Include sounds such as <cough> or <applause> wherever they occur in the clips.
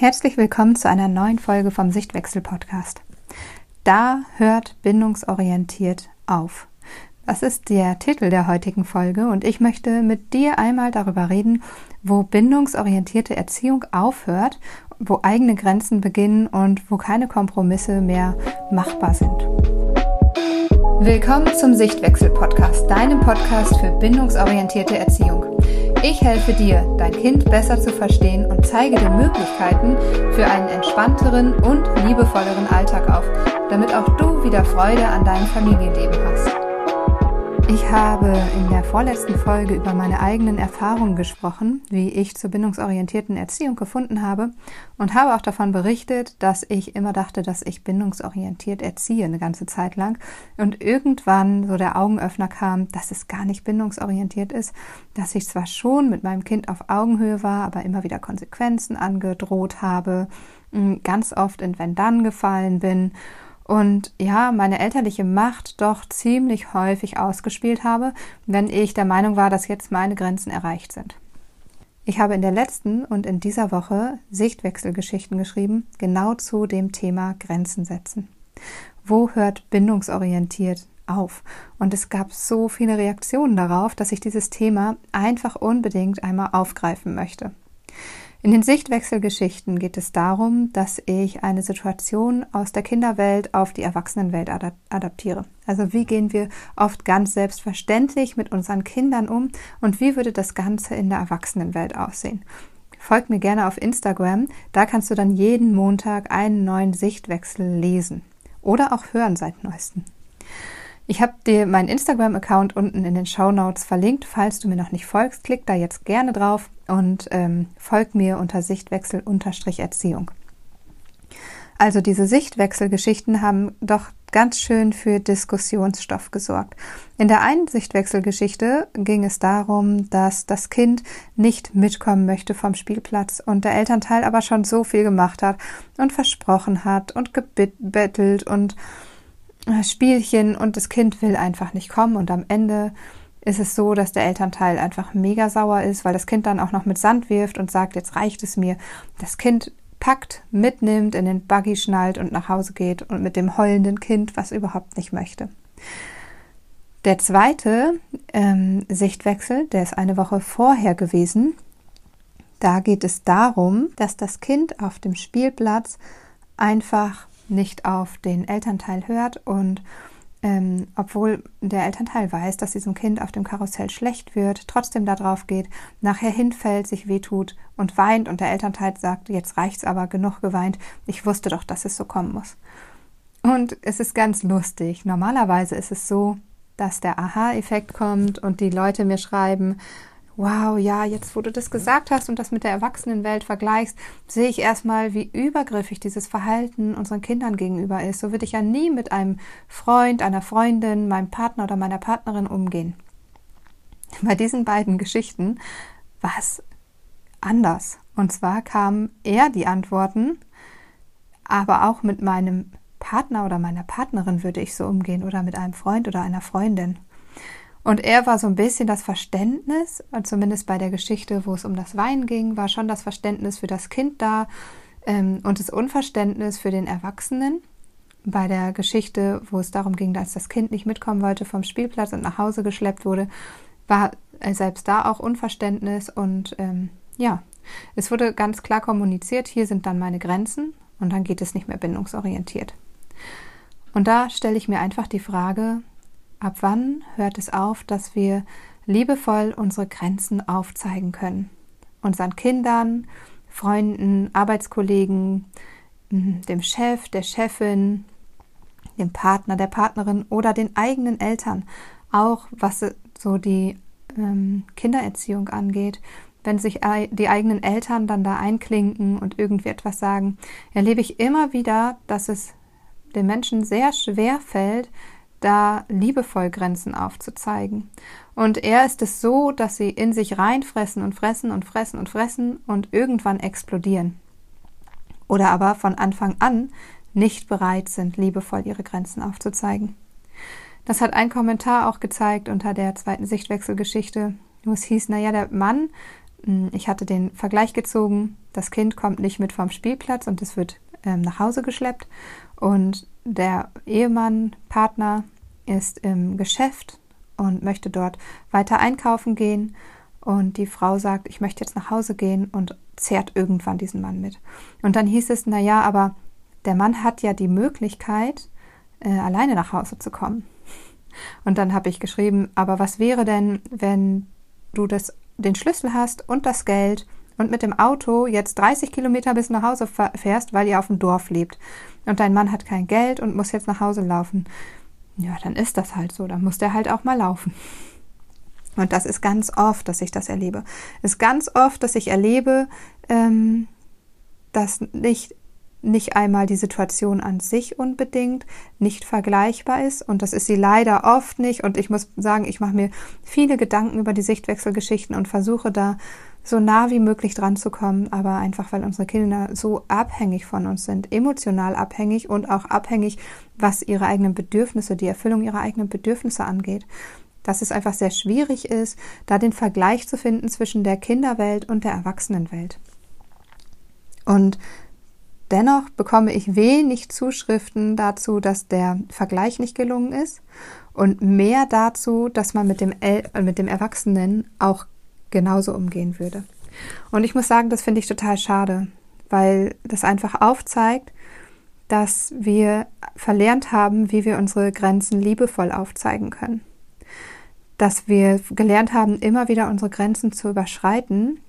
Herzlich willkommen zu einer neuen Folge vom Sichtwechsel Podcast. Da hört bindungsorientiert auf. Das ist der Titel der heutigen Folge und ich möchte mit dir einmal darüber reden, wo bindungsorientierte Erziehung aufhört, wo eigene Grenzen beginnen und wo keine Kompromisse mehr machbar sind. Willkommen zum Sichtwechsel Podcast, deinem Podcast für bindungsorientierte Erziehung. Ich helfe dir, dein Kind besser zu verstehen und zeige dir Möglichkeiten für einen entspannteren und liebevolleren Alltag auf, damit auch du wieder Freude an deinem Familienleben hast. Ich habe in der vorletzten Folge über meine eigenen Erfahrungen gesprochen, wie ich zur bindungsorientierten Erziehung gefunden habe und habe auch davon berichtet, dass ich immer dachte, dass ich bindungsorientiert erziehe eine ganze Zeit lang. Und irgendwann so der Augenöffner kam, dass es gar nicht bindungsorientiert ist, dass ich zwar schon mit meinem Kind auf Augenhöhe war, aber immer wieder Konsequenzen angedroht habe, ganz oft in Wenn-Dann gefallen bin und ja, meine elterliche Macht doch ziemlich häufig ausgespielt habe, wenn ich der Meinung war, dass jetzt meine Grenzen erreicht sind. Ich habe in der letzten und in dieser Woche Sichtwechselgeschichten geschrieben, genau zu dem Thema Grenzen setzen. Wo hört bindungsorientiert auf? Und es gab so viele Reaktionen darauf, dass ich dieses Thema einfach unbedingt einmal aufgreifen möchte. In den Sichtwechselgeschichten geht es darum, dass ich eine Situation aus der Kinderwelt auf die Erwachsenenwelt adaptiere. Also wie gehen wir oft ganz selbstverständlich mit unseren Kindern um und wie würde das Ganze in der Erwachsenenwelt aussehen? Folg mir gerne auf Instagram, da kannst du dann jeden Montag einen neuen Sichtwechsel lesen oder auch hören seit neuestem. Ich habe dir meinen Instagram-Account unten in den Show Notes verlinkt. Falls du mir noch nicht folgst, klick da jetzt gerne drauf und ähm, folg mir unter Sichtwechsel-Erziehung. Also diese Sichtwechselgeschichten haben doch ganz schön für Diskussionsstoff gesorgt. In der einen Sichtwechselgeschichte ging es darum, dass das Kind nicht mitkommen möchte vom Spielplatz und der Elternteil aber schon so viel gemacht hat und versprochen hat und gebettelt und Spielchen und das Kind will einfach nicht kommen und am Ende ist es so, dass der Elternteil einfach mega sauer ist, weil das Kind dann auch noch mit Sand wirft und sagt, jetzt reicht es mir. Das Kind packt, mitnimmt, in den Buggy schnallt und nach Hause geht und mit dem heulenden Kind, was überhaupt nicht möchte. Der zweite ähm, Sichtwechsel, der ist eine Woche vorher gewesen. Da geht es darum, dass das Kind auf dem Spielplatz einfach nicht auf den Elternteil hört und ähm, obwohl der Elternteil weiß, dass diesem Kind auf dem Karussell schlecht wird, trotzdem da drauf geht, nachher hinfällt, sich wehtut und weint und der Elternteil sagt, jetzt reicht's aber, genug geweint, ich wusste doch, dass es so kommen muss. Und es ist ganz lustig. Normalerweise ist es so, dass der Aha-Effekt kommt und die Leute mir schreiben, wow, ja, jetzt wo du das gesagt hast und das mit der Erwachsenenwelt vergleichst, sehe ich erstmal, wie übergriffig dieses Verhalten unseren Kindern gegenüber ist. So würde ich ja nie mit einem Freund, einer Freundin, meinem Partner oder meiner Partnerin umgehen. <laughs> Bei diesen beiden Geschichten war es anders. Und zwar kamen eher die Antworten, aber auch mit meinem Partner oder meiner Partnerin würde ich so umgehen oder mit einem Freund oder einer Freundin. Und er war so ein bisschen das Verständnis, zumindest bei der Geschichte, wo es um das Wein ging, war schon das Verständnis für das Kind da ähm, und das Unverständnis für den Erwachsenen. Bei der Geschichte, wo es darum ging, dass das Kind nicht mitkommen wollte vom Spielplatz und nach Hause geschleppt wurde, war selbst da auch Unverständnis und ähm, ja, es wurde ganz klar kommuniziert, hier sind dann meine Grenzen und dann geht es nicht mehr bindungsorientiert. Und da stelle ich mir einfach die Frage, Ab wann hört es auf, dass wir liebevoll unsere Grenzen aufzeigen können? Unseren Kindern, Freunden, Arbeitskollegen, dem Chef, der Chefin, dem Partner, der Partnerin oder den eigenen Eltern, auch was so die ähm, Kindererziehung angeht. Wenn sich die eigenen Eltern dann da einklinken und irgendwie etwas sagen, erlebe ich immer wieder, dass es den Menschen sehr schwer fällt, da liebevoll Grenzen aufzuzeigen. Und er ist es so, dass sie in sich reinfressen und fressen und fressen und fressen und irgendwann explodieren. Oder aber von Anfang an nicht bereit sind, liebevoll ihre Grenzen aufzuzeigen. Das hat ein Kommentar auch gezeigt unter der zweiten Sichtwechselgeschichte, wo es hieß, naja, der Mann hm, ich hatte den Vergleich gezogen, das Kind kommt nicht mit vom Spielplatz und es wird ähm, nach Hause geschleppt und der Ehemann, Partner ist im Geschäft und möchte dort weiter einkaufen gehen und die Frau sagt, ich möchte jetzt nach Hause gehen und zehrt irgendwann diesen Mann mit. Und dann hieß es, na ja, aber der Mann hat ja die Möglichkeit, äh, alleine nach Hause zu kommen. Und dann habe ich geschrieben, aber was wäre denn, wenn du das, den Schlüssel hast und das Geld und mit dem Auto jetzt 30 Kilometer bis nach Hause fährst, weil ihr auf dem Dorf lebt und dein Mann hat kein Geld und muss jetzt nach Hause laufen. Ja, dann ist das halt so, dann muss der halt auch mal laufen. Und das ist ganz oft, dass ich das erlebe. Ist ganz oft, dass ich erlebe, ähm, dass nicht nicht einmal die Situation an sich unbedingt nicht vergleichbar ist und das ist sie leider oft nicht und ich muss sagen, ich mache mir viele Gedanken über die Sichtwechselgeschichten und versuche da so nah wie möglich dran zu kommen, aber einfach weil unsere Kinder so abhängig von uns sind, emotional abhängig und auch abhängig, was ihre eigenen Bedürfnisse, die Erfüllung ihrer eigenen Bedürfnisse angeht. Dass es einfach sehr schwierig ist, da den Vergleich zu finden zwischen der Kinderwelt und der Erwachsenenwelt. Und Dennoch bekomme ich wenig Zuschriften dazu, dass der Vergleich nicht gelungen ist und mehr dazu, dass man mit dem, El äh, mit dem Erwachsenen auch genauso umgehen würde. Und ich muss sagen, das finde ich total schade, weil das einfach aufzeigt, dass wir verlernt haben, wie wir unsere Grenzen liebevoll aufzeigen können. Dass wir gelernt haben, immer wieder unsere Grenzen zu überschreiten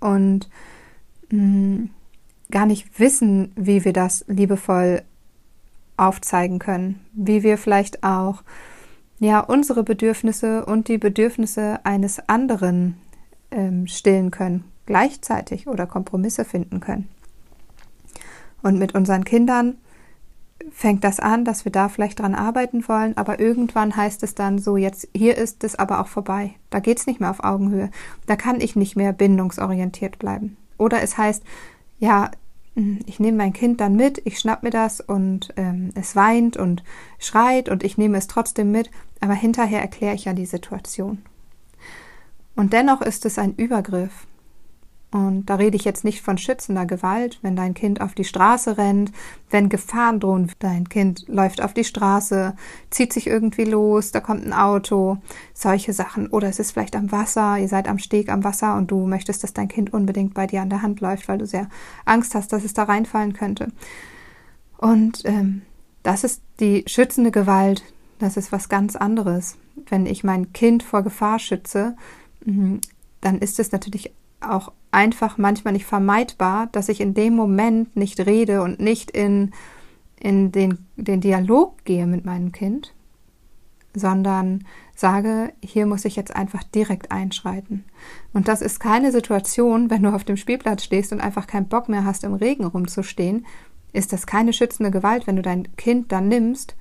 und mh, mm, gar nicht wissen, wie wir das liebevoll aufzeigen können, wie wir vielleicht auch ja unsere Bedürfnisse und die Bedürfnisse eines anderen ähm, stillen können, gleichzeitig oder Kompromisse finden können. Und mit unseren Kindern fängt das an, dass wir da vielleicht dran arbeiten wollen, aber irgendwann heißt es dann so, jetzt hier ist es aber auch vorbei. Da geht es nicht mehr auf Augenhöhe. Da kann ich nicht mehr bindungsorientiert bleiben. Oder es heißt, ja, ich nehme mein Kind dann mit, ich schnapp mir das und ähm, es weint und schreit und ich nehme es trotzdem mit, aber hinterher erkläre ich ja die Situation. Und dennoch ist es ein Übergriff. Und da rede ich jetzt nicht von schützender Gewalt, wenn dein Kind auf die Straße rennt, wenn Gefahren drohen, dein Kind läuft auf die Straße, zieht sich irgendwie los, da kommt ein Auto, solche Sachen. Oder es ist vielleicht am Wasser, ihr seid am Steg am Wasser und du möchtest, dass dein Kind unbedingt bei dir an der Hand läuft, weil du sehr Angst hast, dass es da reinfallen könnte. Und ähm, das ist die schützende Gewalt, das ist was ganz anderes. Wenn ich mein Kind vor Gefahr schütze, mhm, dann ist es natürlich auch einfach manchmal nicht vermeidbar, dass ich in dem Moment nicht rede und nicht in, in den, den Dialog gehe mit meinem Kind, sondern sage, hier muss ich jetzt einfach direkt einschreiten. Und das ist keine Situation, wenn du auf dem Spielplatz stehst und einfach keinen Bock mehr hast, im Regen rumzustehen, ist das keine schützende Gewalt, wenn du dein Kind dann nimmst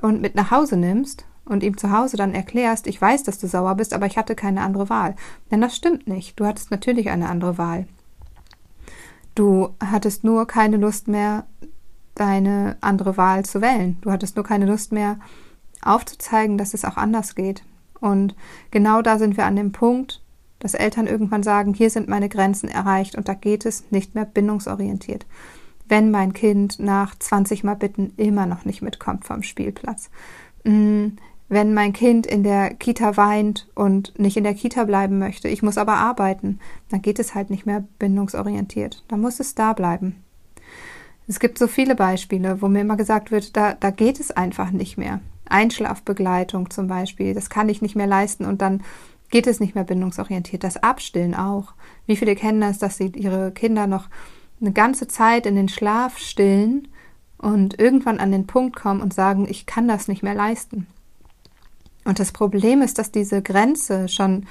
und mit nach Hause nimmst und ihm zu Hause dann erklärst, ich weiß, dass du sauer bist, aber ich hatte keine andere Wahl. Denn das stimmt nicht. Du hattest natürlich eine andere Wahl. Du hattest nur keine Lust mehr, deine andere Wahl zu wählen. Du hattest nur keine Lust mehr, aufzuzeigen, dass es auch anders geht. Und genau da sind wir an dem Punkt, dass Eltern irgendwann sagen, hier sind meine Grenzen erreicht und da geht es nicht mehr bindungsorientiert. Wenn mein Kind nach 20 Mal bitten immer noch nicht mitkommt vom Spielplatz. Wenn mein Kind in der Kita weint und nicht in der Kita bleiben möchte, ich muss aber arbeiten, dann geht es halt nicht mehr bindungsorientiert. Dann muss es da bleiben. Es gibt so viele Beispiele, wo mir immer gesagt wird, da, da geht es einfach nicht mehr. Einschlafbegleitung zum Beispiel, das kann ich nicht mehr leisten und dann geht es nicht mehr bindungsorientiert. Das Abstillen auch. Wie viele kennen das, dass sie ihre Kinder noch eine ganze Zeit in den Schlaf stillen und irgendwann an den Punkt kommen und sagen, ich kann das nicht mehr leisten. Und das Problem ist, dass diese Grenze schon,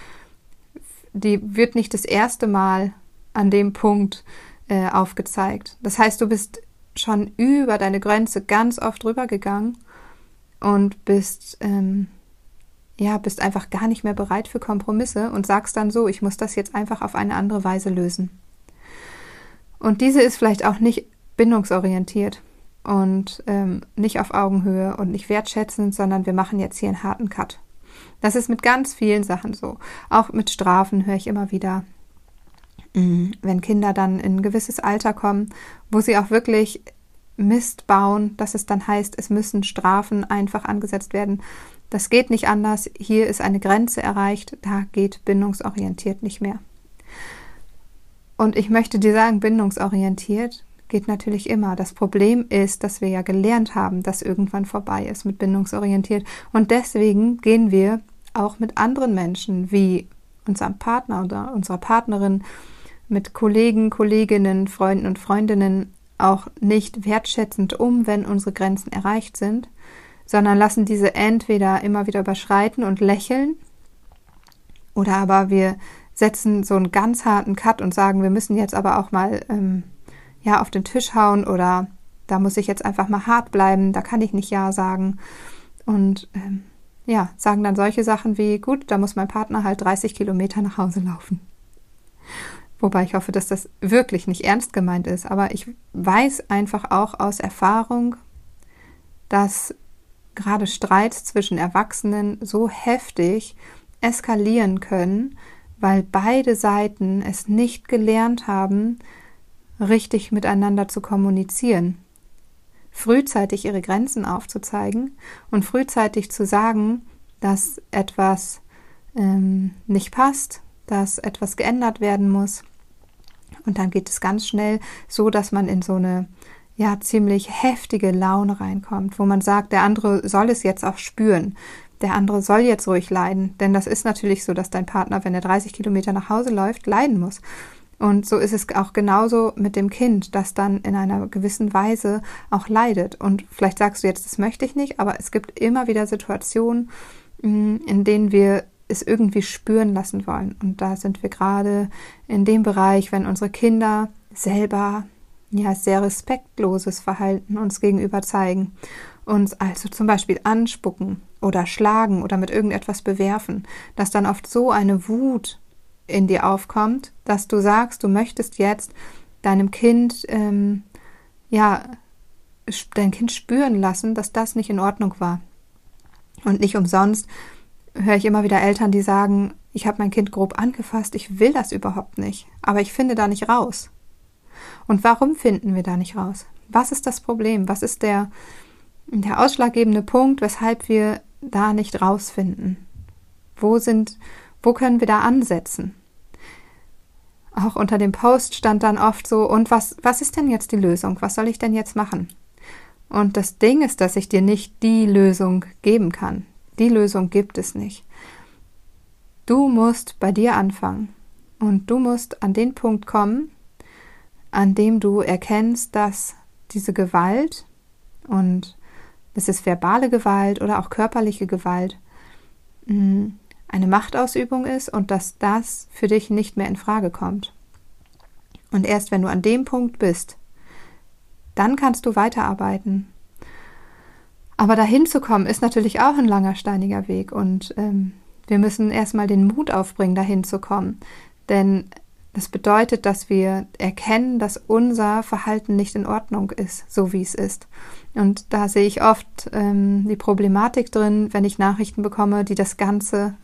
die wird nicht das erste Mal an dem Punkt äh, aufgezeigt. Das heißt, du bist schon über deine Grenze ganz oft rübergegangen und bist, ähm, ja, bist einfach gar nicht mehr bereit für Kompromisse und sagst dann so, ich muss das jetzt einfach auf eine andere Weise lösen. Und diese ist vielleicht auch nicht bindungsorientiert und ähm, nicht auf Augenhöhe und nicht wertschätzend, sondern wir machen jetzt hier einen harten Cut. Das ist mit ganz vielen Sachen so. Auch mit Strafen höre ich immer wieder. mm, wenn Kinder dann in ein gewisses Alter kommen, wo sie auch wirklich Mist bauen, dass es dann heißt, es müssen Strafen einfach angesetzt werden. Das geht nicht anders. Hier ist eine Grenze erreicht. Da geht bindungsorientiert nicht mehr. Und ich möchte dir sagen, bindungsorientiert geht natürlich immer. Das Problem ist, dass wir ja gelernt haben, dass irgendwann vorbei ist mit bindungsorientiert. Und deswegen gehen wir auch mit anderen Menschen wie unserem Partner oder unserer Partnerin, mit Kollegen, Kolleginnen, Freunden und Freundinnen auch nicht wertschätzend um, wenn unsere Grenzen erreicht sind, sondern lassen diese entweder immer wieder überschreiten und lächeln oder aber wir setzen so einen ganz harten Cut und sagen, wir müssen jetzt aber auch mal ähm, ja auf den Tisch hauen oder da muss ich jetzt einfach mal hart bleiben, da kann ich nicht ja sagen und ähm, ja sagen dann solche Sachen wie gut, da muss mein Partner halt 30 Kilometer nach Hause laufen. Wobei ich hoffe, dass das wirklich nicht ernst gemeint ist, aber ich weiß einfach auch aus Erfahrung, dass gerade Streits zwischen Erwachsenen so heftig eskalieren können, weil beide Seiten es nicht gelernt haben, richtig miteinander zu kommunizieren, frühzeitig ihre Grenzen aufzuzeigen und frühzeitig zu sagen, dass etwas ähm, nicht passt, dass etwas geändert werden muss. Und dann geht es ganz schnell so, dass man in so eine ja ziemlich heftige Laune reinkommt, wo man sagt, der andere soll es jetzt auch spüren. Der andere soll jetzt ruhig leiden, denn das ist natürlich so, dass dein Partner, wenn er 30 Kilometer nach Hause läuft, leiden muss. Und so ist es auch genauso mit dem Kind, das dann in einer gewissen Weise auch leidet. Und vielleicht sagst du jetzt, das möchte ich nicht, aber es gibt immer wieder Situationen, mm, in denen wir es irgendwie spüren lassen wollen. Und da sind wir gerade in dem Bereich, wenn unsere Kinder selber ja sehr respektloses Verhalten uns gegenüber zeigen, uns also zum Beispiel anspucken oder schlagen oder mit irgendetwas bewerfen, dass dann oft so eine Wut in dir aufkommt, dass du sagst, du möchtest jetzt deinem Kind ähm, ja dein Kind spüren lassen, dass das nicht in Ordnung war. Und nicht umsonst höre ich immer wieder Eltern, die sagen, ich habe mein Kind grob angefasst, ich will das überhaupt nicht, aber ich finde da nicht raus. Und warum finden wir da nicht raus? Was ist das Problem? Was ist der, der ausschlaggebende Punkt, weshalb wir da nicht rausfinden? Wo sind, wo können wir da ansetzen? Auch unter dem Post stand dann oft so, und was, was ist denn jetzt die Lösung? Was soll ich denn jetzt machen? Und das Ding ist, dass ich dir nicht die Lösung geben kann. Die Lösung gibt es nicht. Du musst bei dir anfangen. Und du musst an den Punkt kommen, an dem du erkennst, dass diese Gewalt und es ist verbale Gewalt oder auch körperliche Gewalt mm, eine Machtausübung ist und dass das für dich nicht mehr in Frage kommt. Und erst wenn du an dem Punkt bist, dann kannst du weiterarbeiten. Aber dahin zu kommen, ist natürlich auch ein langer, steiniger Weg und ähm, wir müssen erstmal den Mut aufbringen, dahin zu kommen. Denn das bedeutet, dass wir erkennen, dass unser Verhalten nicht in Ordnung ist, so wie es ist. Und da sehe ich oft ähm, die Problematik drin, wenn ich Nachrichten bekomme, die das Ganze,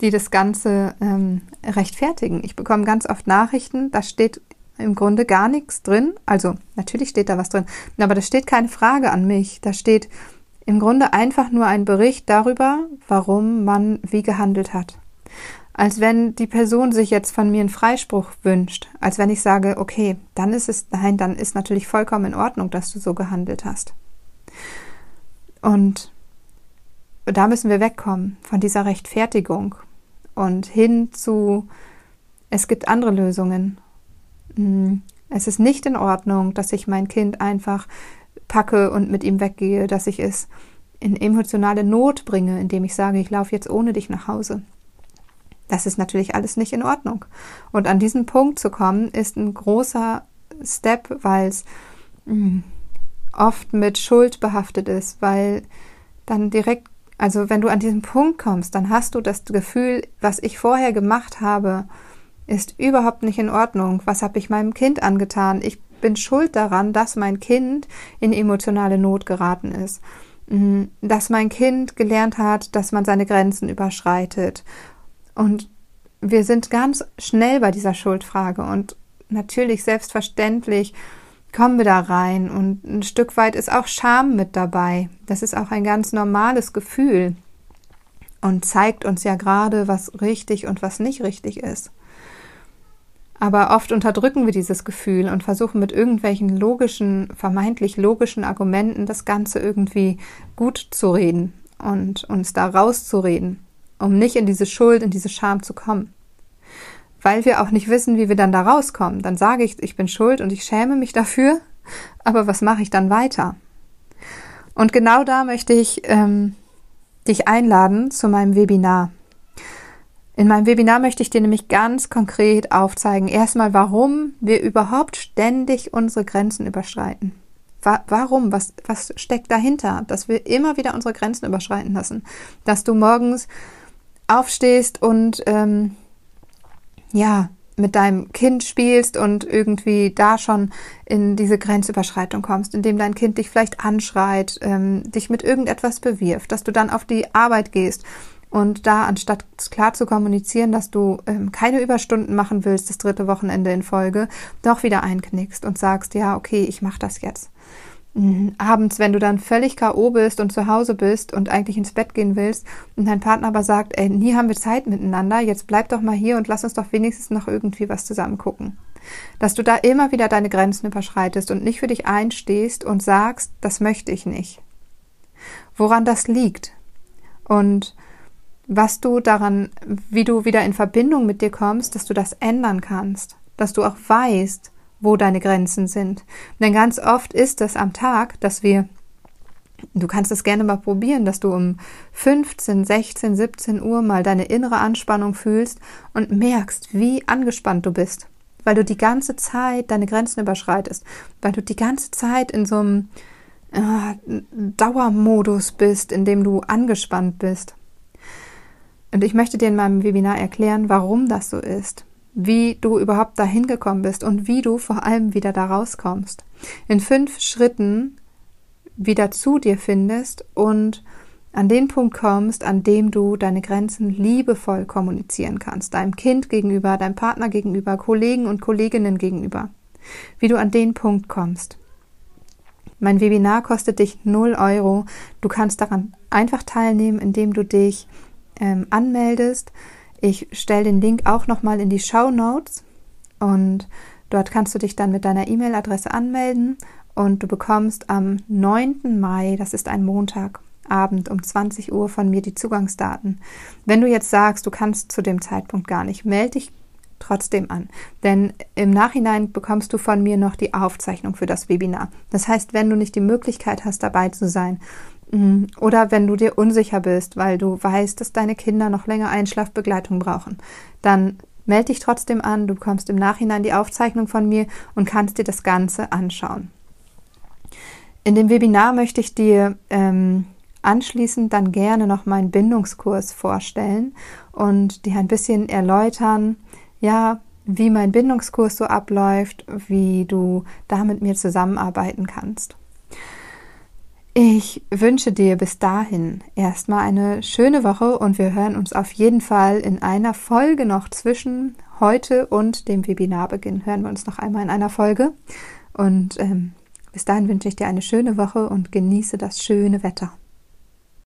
die das Ganze ähm, rechtfertigen. Ich bekomme ganz oft Nachrichten, da steht im Grunde gar nichts drin. Also natürlich steht da was drin, aber da steht keine Frage an mich. Da steht im Grunde einfach nur ein Bericht darüber, warum man wie gehandelt hat als wenn die Person sich jetzt von mir einen Freispruch wünscht, als wenn ich sage, okay, dann ist es, nein, dann ist natürlich vollkommen in Ordnung, dass du so gehandelt hast. Und da müssen wir wegkommen von dieser Rechtfertigung und hin zu, es gibt andere Lösungen. Hm, es ist nicht in Ordnung, dass ich mein Kind einfach packe und mit ihm weggehe, dass ich es in emotionale Not bringe, indem ich sage, ich laufe jetzt ohne dich nach Hause. Das ist natürlich alles nicht in Ordnung. Und an diesen Punkt zu kommen, ist ein großer Step, weil es hm, oft mit Schuld behaftet ist, weil dann direkt, also wenn du an diesen Punkt kommst, dann hast du das Gefühl, was ich vorher gemacht habe, ist überhaupt nicht in Ordnung. Was habe ich meinem Kind angetan? Ich bin schuld daran, dass mein Kind in emotionale Not geraten ist. Hm, dass mein Kind gelernt hat, dass man seine Grenzen überschreitet und wir sind ganz schnell bei dieser Schuldfrage und natürlich selbstverständlich kommen wir da rein und ein Stück weit ist auch Scham mit dabei. Das ist auch ein ganz normales Gefühl und zeigt uns ja gerade, was richtig und was nicht richtig ist. Aber oft unterdrücken wir dieses Gefühl und versuchen mit irgendwelchen logischen, vermeintlich logischen Argumenten das Ganze irgendwie gut zu reden und uns da rauszureden, um nicht in diese Schuld, in diese Scham zu kommen. Weil wir auch nicht wissen, wie wir dann da rauskommen. Dann sage ich, ich bin schuld und ich schäme mich dafür, aber was mache ich dann weiter? Und genau da möchte ich ähm, dich einladen zu meinem Webinar. In meinem Webinar möchte ich dir nämlich ganz konkret aufzeigen, erstmal, warum wir überhaupt ständig unsere Grenzen überschreiten. Warum? Was, was steckt dahinter, dass wir immer wieder unsere Grenzen überschreiten lassen? Dass du morgens aufstehst und ähm, ja, mit deinem Kind spielst und irgendwie da schon in diese Grenzüberschreitung kommst, indem dein Kind dich vielleicht anschreit, ähm, dich mit irgendetwas bewirft, dass du dann auf die Arbeit gehst und da anstatt klar zu kommunizieren, dass du ähm, keine Überstunden machen willst, das dritte Wochenende in Folge, doch wieder einknickst und sagst, ja, okay, ich mache das jetzt. Mhm. abends, wenn du dann völlig K.O. bist und zu Hause bist und eigentlich ins Bett gehen willst und dein Partner aber sagt, ey, nie haben wir Zeit miteinander, jetzt bleib doch mal hier und lass uns doch wenigstens noch irgendwie was zusammen gucken. Dass du da immer wieder deine Grenzen überschreitest und nicht für dich einstehst und sagst, das möchte ich nicht. Woran das liegt und was du daran, wie du wieder in Verbindung mit dir kommst, dass du das ändern kannst, dass du auch weißt, wo deine Grenzen sind. Denn ganz oft ist es am Tag, dass wir Du kannst es gerne mal probieren, dass du um 15, 16, 17 Uhr mal deine innere Anspannung fühlst und merkst, wie angespannt du bist, weil du die ganze Zeit deine Grenzen überschreitest, weil du die ganze Zeit in so einem äh, Dauermodus bist, in dem du angespannt bist. Und ich möchte dir in meinem Webinar erklären, warum das so ist wie du überhaupt dahin gekommen bist und wie du vor allem wieder da rauskommst. In fünf Schritten wieder zu dir findest und an den Punkt kommst, an dem du deine Grenzen liebevoll kommunizieren kannst, deinem Kind gegenüber, deinem Partner gegenüber, Kollegen und Kolleginnen gegenüber. Wie du an den Punkt kommst. Mein Webinar kostet dich 0 Euro. Du kannst daran einfach teilnehmen, indem du dich ähm, anmeldest ich stelle den Link auch nochmal in die Show Notes und dort kannst du dich dann mit deiner E-Mail-Adresse anmelden und du bekommst am 9. Mai, das ist ein Montagabend um 20 Uhr von mir die Zugangsdaten. Wenn du jetzt sagst, du kannst zu dem Zeitpunkt gar nicht, melde dich trotzdem an. Denn im Nachhinein bekommst du von mir noch die Aufzeichnung für das Webinar. Das heißt, wenn du nicht die Möglichkeit hast, dabei zu sein. Oder wenn du dir unsicher bist, weil du weißt, dass deine Kinder noch länger Einschlafbegleitung brauchen, dann melde dich trotzdem an. Du bekommst im Nachhinein die Aufzeichnung von mir und kannst dir das Ganze anschauen. In dem Webinar möchte ich dir ähm, anschließend dann gerne noch meinen Bindungskurs vorstellen und dir ein bisschen erläutern, ja, wie mein Bindungskurs so abläuft, wie du da mit mir zusammenarbeiten kannst. Ich wünsche dir bis dahin erstmal eine schöne Woche und wir hören uns auf jeden Fall in einer Folge noch zwischen heute und dem Webinarbeginn. Hören wir uns noch einmal in einer Folge. Und ähm, bis dahin wünsche ich dir eine schöne Woche und genieße das schöne Wetter.